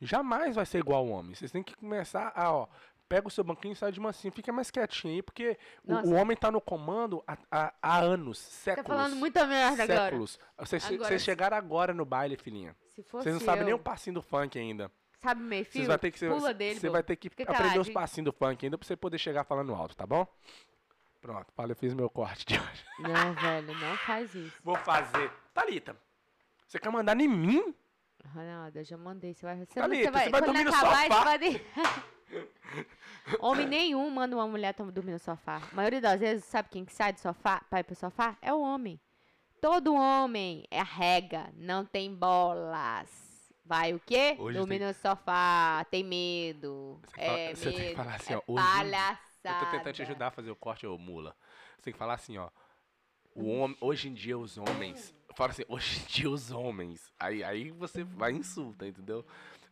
Jamais vai ser igual ao homem. Vocês têm que começar a, ó, pega o seu banquinho e sai de mansinho. Fica mais quietinho aí, porque o, o homem tá no comando há, há- há anos, Tá séculos. falando muita merda agora. séculos. Vocês, Agora vocês sim. chegaram agora no baile, filhinha. Se fosse Vocês não sabem nem o passinho do funk ainda. Sabe meio Vocês fio? vai ter que, Pula você dele, você vai ter que Fica aprender os caladinho. passinhos do funk ainda pra você poder chegar falando alto, tá bom? Pronto, fala, eu fiz meu corte de hoje. Não, velho, não faz isso. Vou fazer. Thalita, você quer mandar em mim? Ronaldo, eu já mandei. Você vai, você, você vai, você vai quando dormir no acabar, sofá. vai de- Homem nenhum manda uma mulher dormir no sofá. A maioria das vezes, sabe quem que sai do sofá pra ir pro sofá? É o homem. Todo homem é rega, não tem bolas. Vai o quê? Hoje Dormir tem- no sofá, tem medo. Você tem que falar- é você tem que medo, falar assim, é ó, hoje- palhaçada. Eu tô tentando te ajudar a fazer o corte, ô mula. Você tem que falar assim, ó. O homem, hoje em dia os homens. Fala assim, hoje em dia os homens. Aí, aí você vai e insulta, entendeu?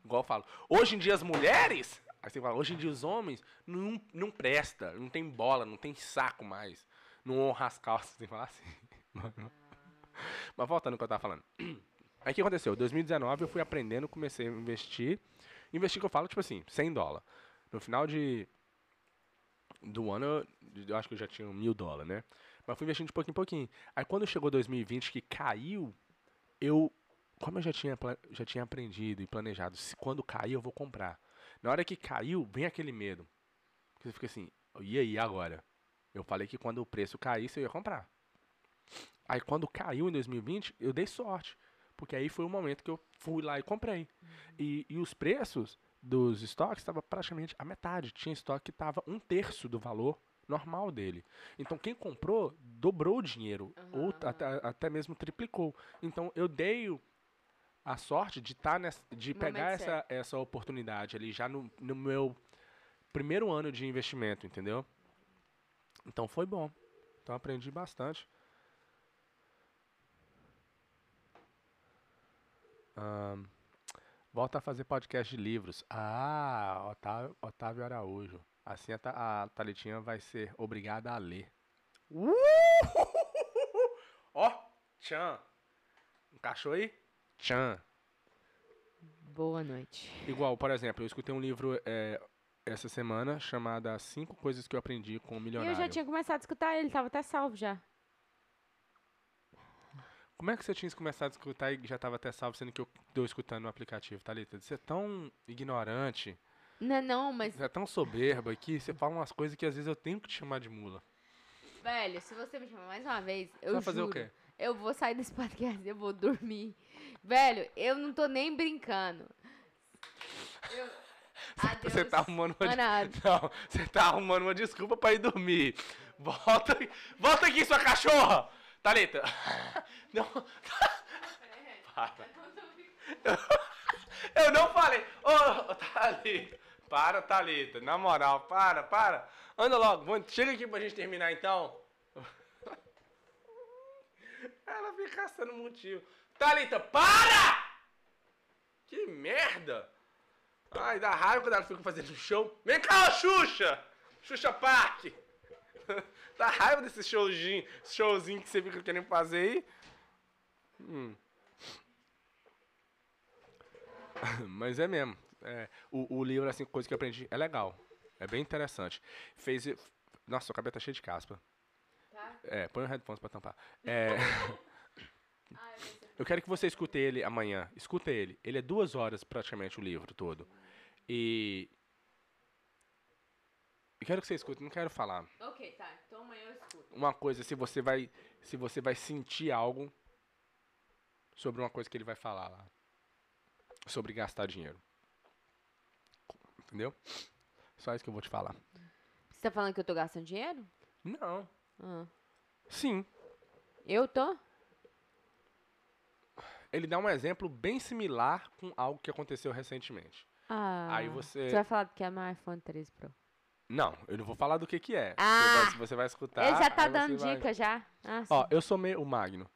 Igual eu falo. Hoje em dia as mulheres. Aí você fala, hoje em dia os homens não, não presta, não tem bola, não tem saco mais. Não honra as calças, tem que falar assim. Mas voltando ao que eu tava falando. Aí o que aconteceu? Em 2019 eu fui aprendendo, comecei a investir. Investir que eu falo, tipo assim, 100 dólares. No final de do ano, eu, eu acho que eu já tinha mil dólares, né? Mas fui investindo de pouquinho em pouquinho. Aí quando chegou 2020, que caiu, eu, como eu já tinha, já tinha aprendido e planejado, se quando cair eu vou comprar. Na hora que caiu, vem aquele medo. Que você fica assim, e aí agora? Eu falei que quando o preço caísse eu ia comprar. Aí quando caiu em 2020, eu dei sorte. Porque aí foi o momento que eu fui lá e comprei. E, e os preços dos estoques estavam praticamente a metade. Tinha estoque que estava um terço do valor normal dele. Então quem comprou dobrou o dinheiro. Ou Aham. até, até mesmo triplicou. Então eu dei a sorte de, tá nessa, de pegar momento essa, essa oportunidade ali já no, no meu primeiro ano de investimento, entendeu? Então foi bom. Então aprendi bastante. Ahn, volta a fazer podcast de livros. Ah, Otávio, Otávio Araújo. Assim a, Ta- a Thalitinha vai ser obrigada a ler. Uh! Ó, tchan. Encaixou aí? Tchan. Boa noite. Igual, por exemplo, eu escutei um livro é, essa semana chamada Cinco Coisas que eu aprendi com o E Milionário. eu já tinha começado a escutar ele, tava até salvo já. Como é que você tinha começado a escutar e já estava até salvo, sendo que eu estou escutando no aplicativo, Thalita? Você é tão ignorante, Não, não, mas, você é tão soberba que você fala umas coisas que às vezes eu tenho que te chamar de mula. velho, se você me chamar mais uma vez, eu Você vai fazer o juro, quê? Eu vou sair desse podcast, eu vou dormir. Velho, eu não tô nem brincando. Eu... Você Adeus. tá arrumando uma... Ana, Não, você tá arrumando uma desculpa pra ir dormir. Volta, volta aqui, sua cachorra! Thalita! Não... Para. Eu não falei. Ô, Thalita. Para, Thalita. Na moral, para, para. Anda logo. Chega aqui pra gente terminar então. Ela fica caçando motivo. Thalita, para! Que merda! Ai, dá raiva quando ela fica fazendo show. Vem cá, Xuxa! Xuxa Park! dá raiva desse showzinho, showzinho que você fica querendo fazer aí. Hum. Mas é mesmo. É, o, o livro, assim, coisa que eu aprendi, é legal. É bem interessante. Fez. Nossa, o cabelo tá cheio de caspa. Tá? É, põe o headphones pra tampar. É, eu quero que você escute ele amanhã. Escuta ele. Ele é duas horas praticamente o livro todo. E. Eu quero que você escute, não quero falar. Ok, tá. Então amanhã eu escuto. Uma coisa, se você vai. Se você vai sentir algo sobre uma coisa que ele vai falar lá. Sobre gastar dinheiro. Entendeu? Só isso que eu vou te falar. Você tá falando que eu tô gastando dinheiro? Não. Ah. Sim. Eu tô? Ele dá um exemplo bem similar com algo que aconteceu recentemente. Ah. Aí você- Você vai falar que é meu iPhone 13 Pro. Não, eu não vou falar do que que é. Ah! Você, vai, você vai escutar. Ele já tá dando vai- dica já. Ah, Ó, eu sou meio o Magno.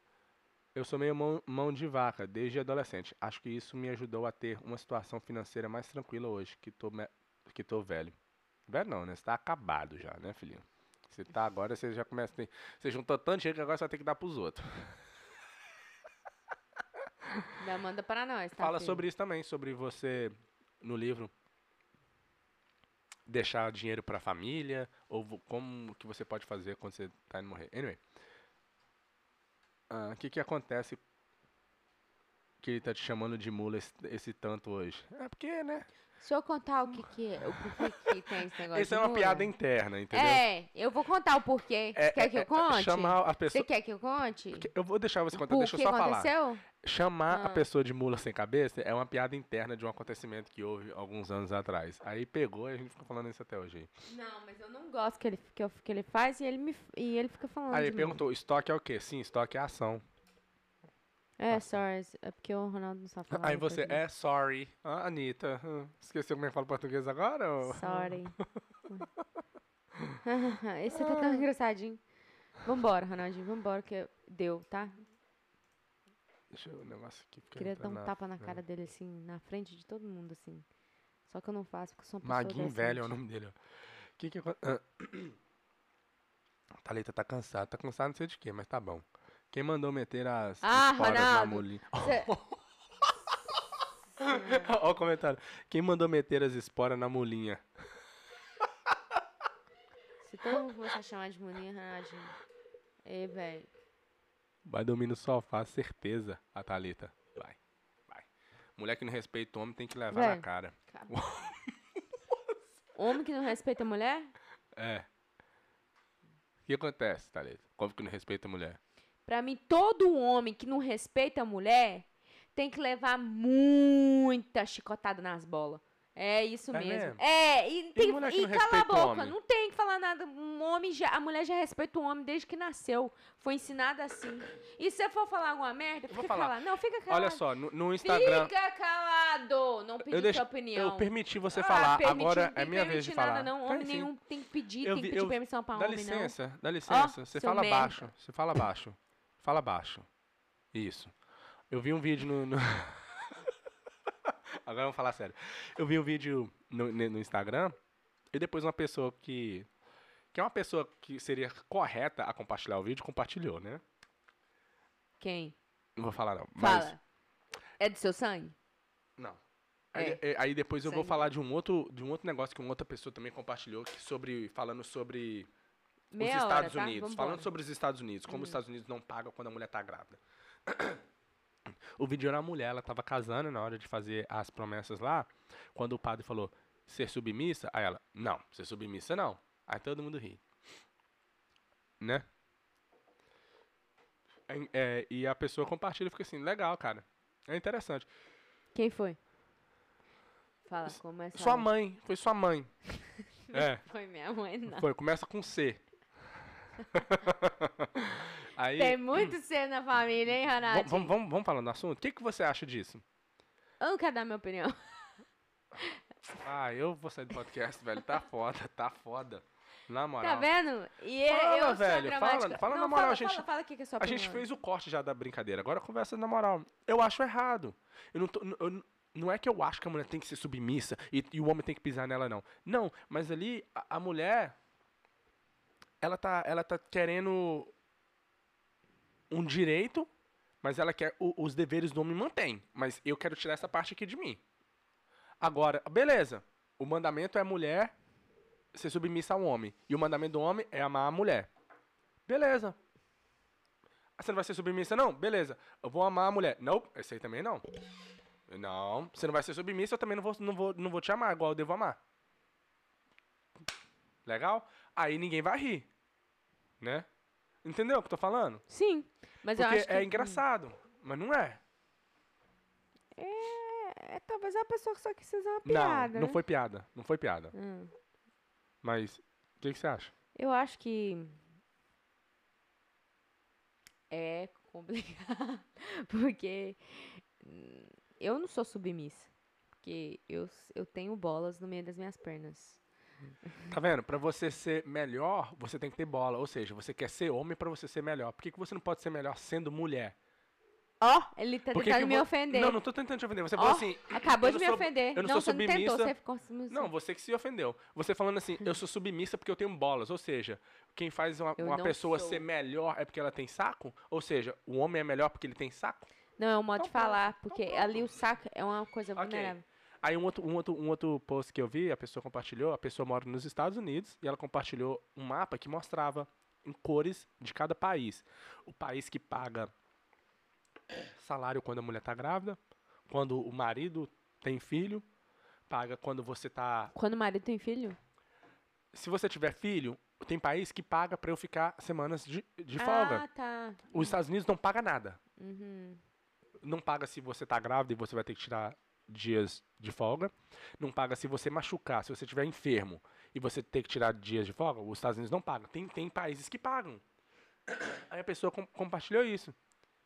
Eu sou meio mão, mão de vaca desde adolescente. Acho que isso me ajudou a ter uma situação financeira mais tranquila hoje, que tô, me- que tô velho. Velho não, né? Você tá acabado já, né, filhinho? Você tá agora, você já começa a ter, Você juntou tanto dinheiro que agora você vai ter que dar pros outros. Ainda Manda para nós, tá? Fala filho? sobre isso também, sobre você, no livro, deixar dinheiro pra família, ou como que você pode fazer quando você tá indo morrer. Anyway, ah, o que que acontece que ele tá te chamando de mula esse, esse tanto hoje? É porque, né? Se eu contar o que que é, o porquê que tem esse negócio Isso é uma mula? piada interna, entendeu? É, eu vou contar o porquê. É- Você quer é- que eu é conte? Chamar a Você pessoa... quer que eu conte? Eu vou deixar você O contar, deixa eu só falar. aconteceu? Chamar a Ah. pessoa de mula sem cabeça é uma piada interna de um acontecimento que houve alguns anos atrás. Aí pegou e a gente fica falando isso até hoje. Não, mas eu não gosto que ele, que, eu- que ele faz e ele, me, e ele fica falando. Aí ele perguntou, estoque é o quê? Sim, estoque é ação. É, sorry. É porque o Ronaldo não sabe falar. Aí você, é sorry. Ah, Anitta, hum, esqueceu como é que fala português agora? ou- Sorry. Esse tá tão engraçadinho. Vambora, Ronaldinho, vambora, que deu, tá? Deixa eu o negócio aqui. porque Queria dar um na- tapa na na- cara dele, assim, na frente de todo mundo, assim. Só que eu não faço, porque eu sou uma pessoa Maguinho velho é o nome dele, ó. Que que ah. Thalita tá cansada. Tá cansada não sei de quê, mas tá bom. Quem mandou meter as Ah, esporas na mulinha? Cê- Ó o comentário. Quem mandou meter as esporas na mulinha? Se todo mundo começar a chamar de Moninha, Ronaldinho. Ei, velho. Vai dormir no sofá, certeza, a Thalita. Vai, vai. Mulher que não respeita o homem tem que levar na Véi. cara. Homem que não respeita a mulher? É. O que acontece, Thalita? Como que não respeita a mulher? Pra mim, todo homem que não respeita a mulher tem que levar muita chicotada nas bolas. É isso É mesmo. mesmo? É, e, tem, que e não cala a boca, homem? não tem que falar nada. Um homem já, a mulher já respeita o homem desde que nasceu. Foi ensinada assim. E se você for falar alguma merda, Eu fica calado. Não, fica calado. Olha só, no, no Instagram. Fica calado. Não pedir deixo- sua opinião. Eu permiti você Ah, falar, permitir, agora não tem é minha vez de falar. Nada, não. Tem Homem sim. nenhum tem que pedir, Eu tem que pedir eu- permissão pra Dá homem, não. licença, dá licença. você seu fala merda. baixo. Você fala baixo. Fala baixo. Isso. Eu vi um vídeo no. no- Agora vamos falar sério. Eu vi um vídeo no, no Instagram e depois uma pessoa que. Que é uma pessoa que seria correta a compartilhar o vídeo, compartilhou, né? Quem? Não vou falar não. Mas, Fala. É do seu sangue? Não. Aí, É. aí depois eu vou falar de um outro, de um outro negócio que uma outra pessoa também compartilhou, que sobre, falando sobre Meia os hora, Estados tá? Unidos. Vambora. Falando sobre os Estados Unidos, como os Hum. Estados Unidos não pagam quando a mulher tá grávida. O vídeo era uma mulher, ela tava casando na hora de fazer as promessas lá, quando o padre falou ser submissa, aí ela, não, ser submissa não. Aí todo mundo ri. Né? É- é, e a pessoa compartilha e fica assim, legal, cara. É interessante. Quem foi? Fala, começa. Sua mãe, foi sua mãe. é, Foi minha mãe, não. foi, começa com C. Aí, Tem muito ser na família, hein, Renato? vamos, vamos, vamos, falando do assunto? O que, que você acha disso? Eu não quero dar minha opinião. Ah, eu vou sair do podcast, velho. Tá foda, tá foda. Na Tá moral. vendo? E Fala, eu sou velho, fala- fala não, na moral, fala, a gente- Fala, fala que é a A gente fez o corte já da brincadeira. Agora conversa na moral. Eu acho errado. Eu não, tô, eu não é que eu acho que a mulher tem que ser submissa e, e o homem tem que pisar nela, não. Não, mas ali a, a mulher. Ela tá, ela tá querendo um direito, mas ela quer. o- os deveres do homem mantém. Mas eu quero tirar essa parte aqui de mim. Agora, beleza. O mandamento é a mulher ser submissa ao homem. E o mandamento do homem é amar a mulher. Beleza. Ah, Você não vai ser submissa, não? Beleza. Eu vou amar a mulher. Não, esse aí também não. Não, você não vai ser submissa, eu também não vou, não vou, não vou te amar, igual eu devo amar. Legal? Aí ninguém vai rir. Né? Entendeu o que eu tô falando? Sim, mas eu Porque acho que... é engraçado, mas não é. É, é, talvez a pessoa que só quis fazer uma piada, não, não né? foi piada. Não foi piada. Hum. Mas, o que, que você acha? Eu acho que é complicado, porque eu não sou submissa, porque eu, eu tenho bolas no meio das minhas pernas. Tá vendo? Pra você ser melhor, você tem que ter bola. Ou seja, você quer ser homem pra você ser melhor. Por que, que você não pode ser melhor sendo mulher? Ó, ele tá Por que tentando que me vo- ofender. Não, não tô tentando te ofender. Você Ó, falou assim. Acabou de não me sou- ofender. Eu não, não, sou você não tentou, submissa. você ficou submissa. Não, você que se ofendeu. Você falando assim, eu sou submissa porque eu tenho bolas. Ou seja, quem faz uma, uma não pessoa sou. ser melhor é porque ela tem saco? Ou seja, o homem é melhor porque ele tem saco? Não, é um modo Então de falar, porque pronto. ali o saco é uma coisa vulnerável. Aí um outro, um, outro, um outro post que eu vi, a pessoa compartilhou, a pessoa mora nos Estados Unidos e ela compartilhou um mapa que mostrava em cores de cada país. O país que paga salário quando a mulher tá grávida, quando o marido tem filho, paga quando você tá. Quando o marido tem filho? Se você tiver filho, tem país que paga pra eu ficar semanas de, de folga. Ah, tá. Os Estados Unidos não paga nada. Uhum. Não paga se você tá grávida e você vai ter que tirar dias de folga. Não paga se você machucar, se você estiver enfermo e você ter que tirar dias de folga. Os Estados Unidos não pagam. Tem, tem países que pagam. Aí a pessoa com, compartilhou isso.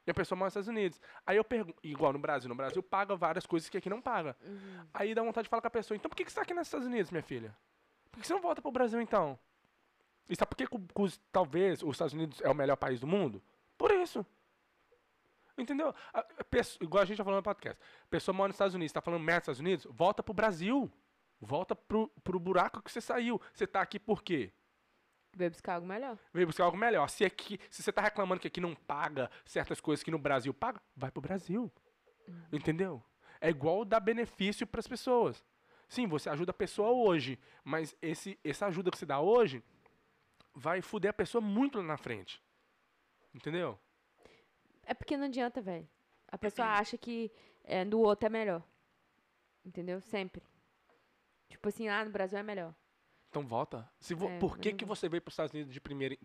E a pessoa mora nos Estados Unidos. Aí eu pergunto, igual no Brasil, no Brasil paga várias coisas que aqui não paga. Uhum. Aí dá vontade de falar com a pessoa, então por que, que você tá aqui nos Estados Unidos, minha filha? Por que você não volta pro Brasil então? E sabe por que, que o- talvez os Estados Unidos é o melhor país do mundo? Por isso. Entendeu? A, a pessoa- igual a gente já falou no podcast. A pessoa mora nos Estados Unidos, tá falando merda dos Estados Unidos, volta pro Brasil. Volta pro, pro buraco que você saiu. Você tá aqui por quê? Veio buscar algo melhor. Veio buscar algo melhor. Se, aqui, se você tá reclamando que aqui não paga certas coisas que no Brasil paga, vai pro Brasil. Entendeu? É igual dar benefício pras pessoas. Sim, você ajuda a pessoa hoje, mas esse, essa ajuda que você dá hoje vai fuder a pessoa muito lá na frente. Entendeu? É porque não adianta, velho. A pessoa acha que é, do outro é melhor. Entendeu? Sempre. Tipo assim, ah, no Brasil é melhor. Então volta. Se vo- É, por que, que você veio para os Estados Unidos de primeiro,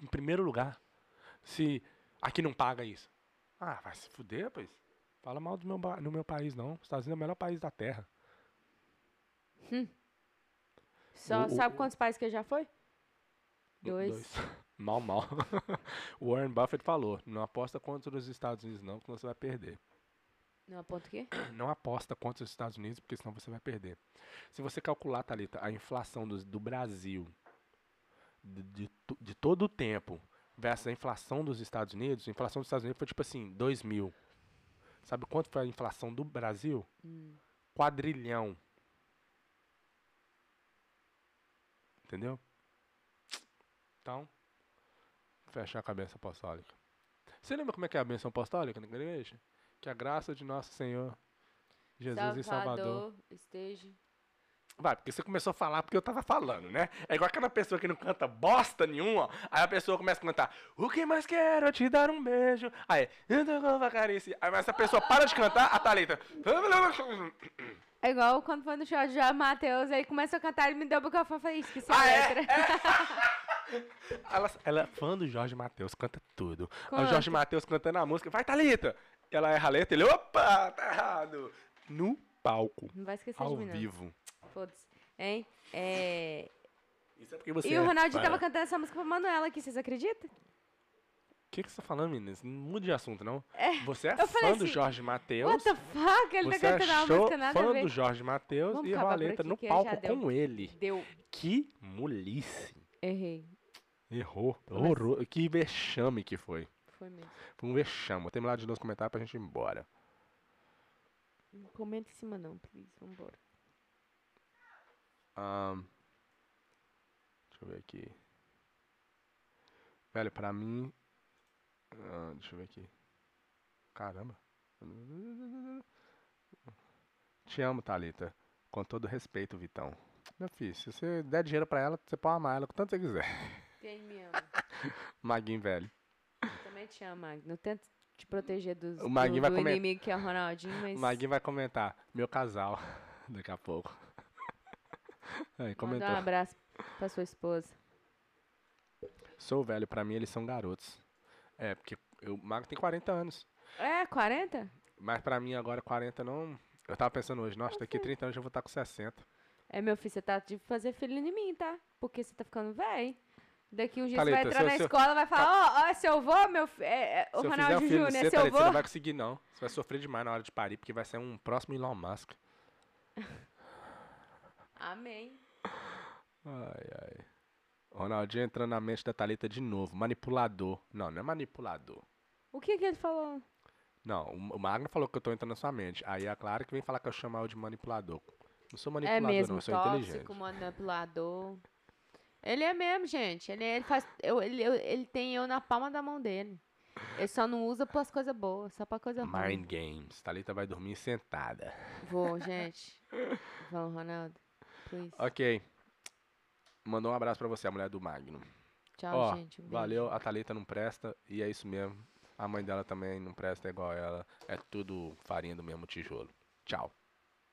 em primeiro lugar? Se aqui não paga isso. Ah, vai se fuder, pois. Fala mal do meu, no meu país, não. Os Estados Unidos é o melhor país da Terra. Só, O- sabe o- quantos países que já foi? Dois. mal, mal. o Warren Buffett falou: não aposta contra os Estados Unidos, não, porque você vai perder. Não aponta o quê? Não aposta contra os Estados Unidos, porque senão você vai perder. Se você calcular, Thalita, a inflação do, do Brasil de, de, de todo o tempo versus a inflação dos Estados Unidos, a inflação dos Estados Unidos foi tipo assim, 2 mil. Sabe quanto foi a inflação do Brasil? Hum. Quadrilhão. Entendeu? Então, fechar a cabeça apostólica. Você lembra como é que é a benção apostólica na igreja? Que a graça de nosso Senhor Jesus e Salvador. esteja. Vai, porque você começou a falar porque eu tava falando, né? É igual aquela pessoa que não canta bosta nenhuma, aí a pessoa começa a cantar, o que mais quero é te dar um beijo. Aí, eu tô com uma carícia. Aí essa pessoa para de cantar, a Thalita. É igual quando foi no show de João Matheus, aí começou a cantar, ele me deu o microfone e falei, esqueci a Ah, é? letra. Ela, ela é fã do Jorge Matheus, canta tudo. Aí o. Jorge Matheus cantando a música, vai Thalita! Ela erra a letra, ele, opa, tá errado. No palco, Não vai esquecer ao de mim, não. vivo. Foda-se. Hein? É... Isso é porque você E é o Ronaldinho fã. tava cantando essa música pra Manuela aqui, vocês acreditam? O que, que você tá falando, meninas? Não mude de assunto, não. É, Você é fã falei do assim, Jorge Matheus. What the fuck? Ele Você tá cantando é uma show- música nada a fã ver. do Jorge Matheus e a aqui, no palco com ele. Deu. Que mulice. Errei. Errou. Mas- Horror. Que vexame que foi. Foi mesmo. Foi um vexame. Vou terminar de ler os comentários pra gente ir embora. Não comenta em cima não, please. Vambora. Ahn, deixa eu ver aqui. Velho, pra mim. ah, deixa eu ver aqui. Caramba. Te amo, Thalita. Com todo respeito, Vitão. Meu filho, se você der dinheiro pra ela, você pode amar ela o tanto que você quiser. Quem me ama? Maguinho, velho. Eu também te amo, Magno. Não tento te proteger dos, O Maguinho do, vai do comer- inimigo que é o Ronaldinho, mas... O Maguinho vai comentar. Meu casal. Daqui a pouco. Aí, Manda comentou. um abraço pra sua esposa. Sou velho, pra mim eles são garotos. É, porque eu- o Mago tem 40 anos. É, 40? Mas pra mim agora 40 não. Eu tava pensando hoje, nossa, daqui 30 anos eu vou estar com 60. É, meu filho, você tá de fazer filho em mim, tá? Porque você tá ficando velho. Daqui um dia você vai entrar se eu- na se eu- escola e vai falar, ó, ó, seu avô, meu filho, é, é, o Se eu filho Júnior, é você, seu Thalita, você não vai conseguir não. Você vai sofrer demais na hora de parir, porque vai ser um próximo Elon Musk. Amém. Ai, ai. Ronaldinho entrando na mente da Thalita de novo. Manipulador. Não, não é manipulador. O que que ele falou? Não, o o Magno falou que eu tô entrando na sua mente. Aí a Clara que vem falar que eu chamo ela de manipulador. Não sou É manipulador, mesmo, não, eu sou tóxico, inteligente. manipulador. Ele é mesmo, gente. Ele, ele faz. Eu, ele, eu- ele tem eu na palma da mão dele. Ele só não usa pras coisas boas, só pra coisa ruim. Mind Games. Thalita vai dormir sentada. Vou, gente. Vamos, Ronaldo. Please. Ok. Mandou um abraço pra você, a mulher do Magno. Tchau, Ó, gente. Um valeu. A Thalita não presta e é isso mesmo. A mãe dela também não presta igual ela. É tudo farinha do mesmo tijolo. Tchau.